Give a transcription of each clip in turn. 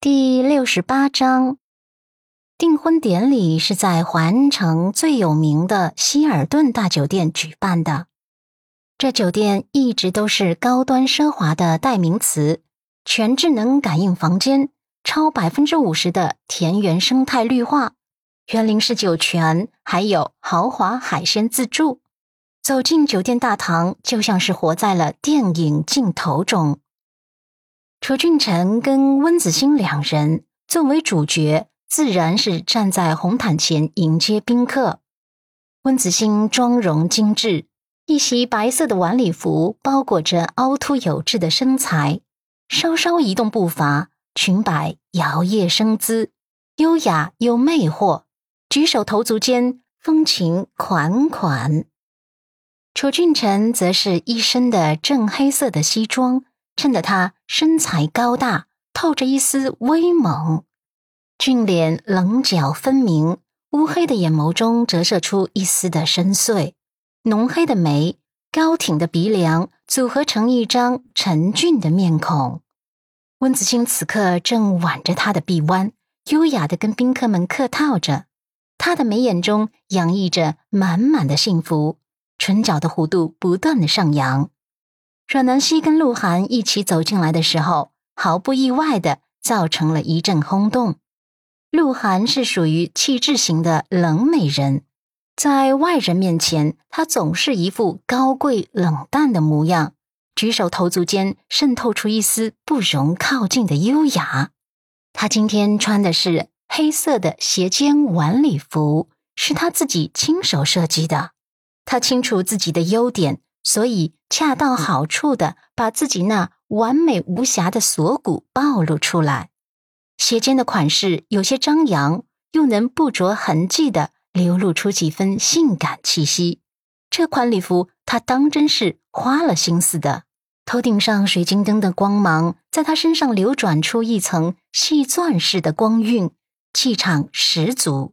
第六十八章，订婚典礼是在环城最有名的希尔顿大酒店举办的。这酒店一直都是高端奢华的代名词，全智能感应房间，超百分之五十的田园生态绿化，园林式酒泉，还有豪华海鲜自助。走进酒店大堂，就像是活在了电影镜头中。楚俊辰跟温子星两人作为主角，自然是站在红毯前迎接宾客。温子星妆容精致，一袭白色的晚礼服包裹着凹凸有致的身材，稍稍移动步伐，裙摆摇曳生姿，优雅又魅惑，举手投足间风情款款。楚俊辰则是一身的正黑色的西装。衬得他身材高大，透着一丝威猛，俊脸棱角分明，乌黑的眼眸中折射出一丝的深邃，浓黑的眉，高挺的鼻梁，组合成一张沉俊的面孔。温子清此刻正挽着他的臂弯，优雅的跟宾客们客套着，他的眉眼中洋溢着满满的幸福，唇角的弧度不断的上扬。阮南希跟鹿晗一起走进来的时候，毫不意外的造成了一阵轰动。鹿晗是属于气质型的冷美人，在外人面前，他总是一副高贵冷淡的模样，举手投足间渗透出一丝不容靠近的优雅。他今天穿的是黑色的斜肩晚礼服，是他自己亲手设计的。他清楚自己的优点。所以，恰到好处的把自己那完美无瑕的锁骨暴露出来，斜肩的款式有些张扬，又能不着痕迹的流露出几分性感气息。这款礼服，她当真是花了心思的。头顶上水晶灯的光芒，在她身上流转出一层细钻似的光晕，气场十足。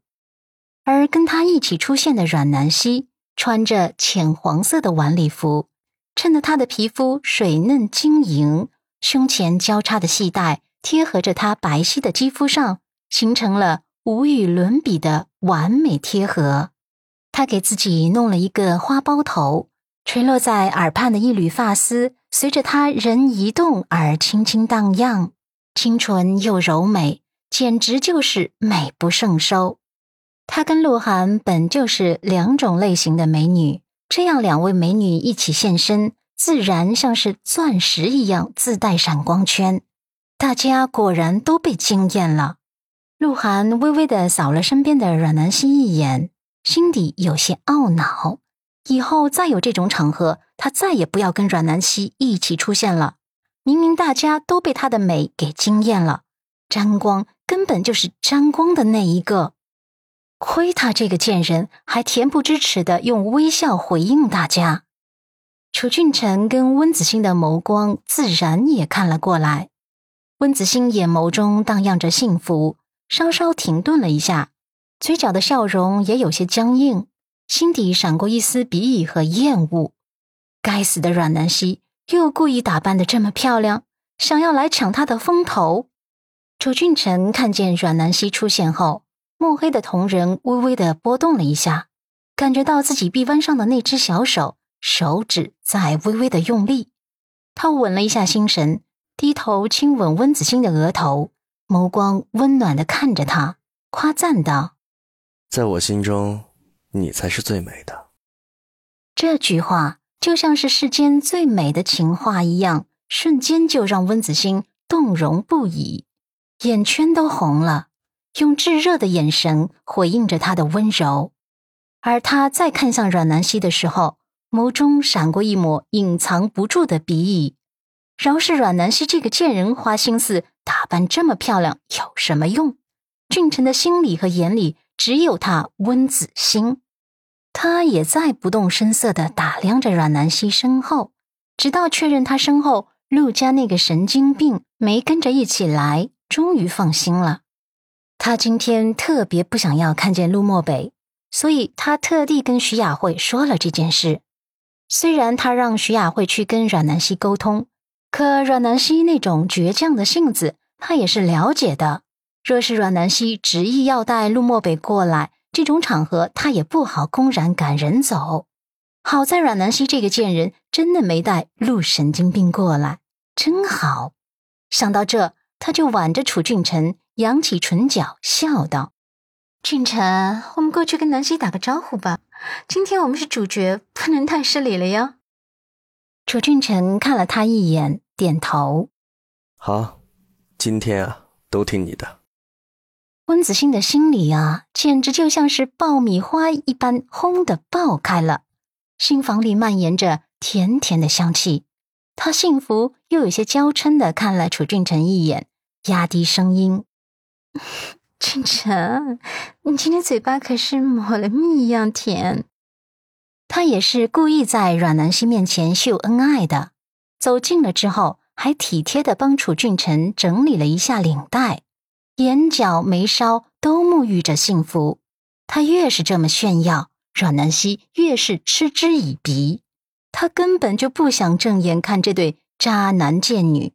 而跟她一起出现的阮南希。穿着浅黄色的晚礼服，衬得她的皮肤水嫩晶莹，胸前交叉的细带贴合着她白皙的肌肤上，形成了无与伦比的完美贴合。她给自己弄了一个花苞头，垂落在耳畔的一缕发丝，随着她人移动而轻轻荡漾，清纯又柔美，简直就是美不胜收。她跟鹿晗本就是两种类型的美女，这样两位美女一起现身，自然像是钻石一样自带闪光圈。大家果然都被惊艳了。鹿晗微微的扫了身边的阮南希一眼，心底有些懊恼。以后再有这种场合，他再也不要跟阮南希一起出现了。明明大家都被她的美给惊艳了，沾光根本就是沾光的那一个。亏他这个贱人，还恬不知耻的用微笑回应大家。楚俊辰跟温子星的眸光自然也看了过来。温子星眼眸中荡漾着幸福，稍稍停顿了一下，嘴角的笑容也有些僵硬，心底闪过一丝鄙夷和厌恶。该死的阮南希，又故意打扮的这么漂亮，想要来抢他的风头。楚俊辰看见阮南希出现后。墨黑的瞳仁微微的波动了一下，感觉到自己臂弯上的那只小手，手指在微微的用力。他稳了一下心神，低头亲吻温子欣的额头，眸光温暖的看着他，夸赞道：“在我心中，你才是最美的。”这句话就像是世间最美的情话一样，瞬间就让温子欣动容不已，眼圈都红了。用炙热的眼神回应着他的温柔，而他再看向阮南希的时候，眸中闪过一抹隐藏不住的鄙夷。饶是阮南希这个贱人花心思打扮这么漂亮，有什么用？俊臣的心里和眼里只有他温子星。他也在不动声色地打量着阮南希身后，直到确认他身后陆家那个神经病没跟着一起来，终于放心了。他今天特别不想要看见陆漠北，所以他特地跟徐雅慧说了这件事。虽然他让徐雅慧去跟阮南希沟通，可阮南希那种倔强的性子他也是了解的。若是阮南希执意要带陆漠北过来，这种场合他也不好公然赶人走。好在阮南希这个贱人真的没带陆神经病过来，真好。想到这，他就挽着楚俊臣，扬起唇角，笑道：“俊辰，我们过去跟南希打个招呼吧。今天我们是主角，不能太失礼了哟。”楚俊辰看了他一眼，点头：“好，今天啊，都听你的。”温子欣的心里啊，简直就像是爆米花一般，轰的爆开了。新房里蔓延着甜甜的香气，他幸福又有些娇嗔的看了楚俊辰一眼，压低声音：“ 俊臣，你今天嘴巴可是抹了蜜一样甜。”他也是故意在阮南希面前秀恩爱的，走近了之后，还体贴的帮楚俊臣整理了一下领带。眼角眉梢都沐浴着幸福，他越是这么炫耀，阮南希越是嗤之以鼻。他根本就不想正眼看这对渣男贱女，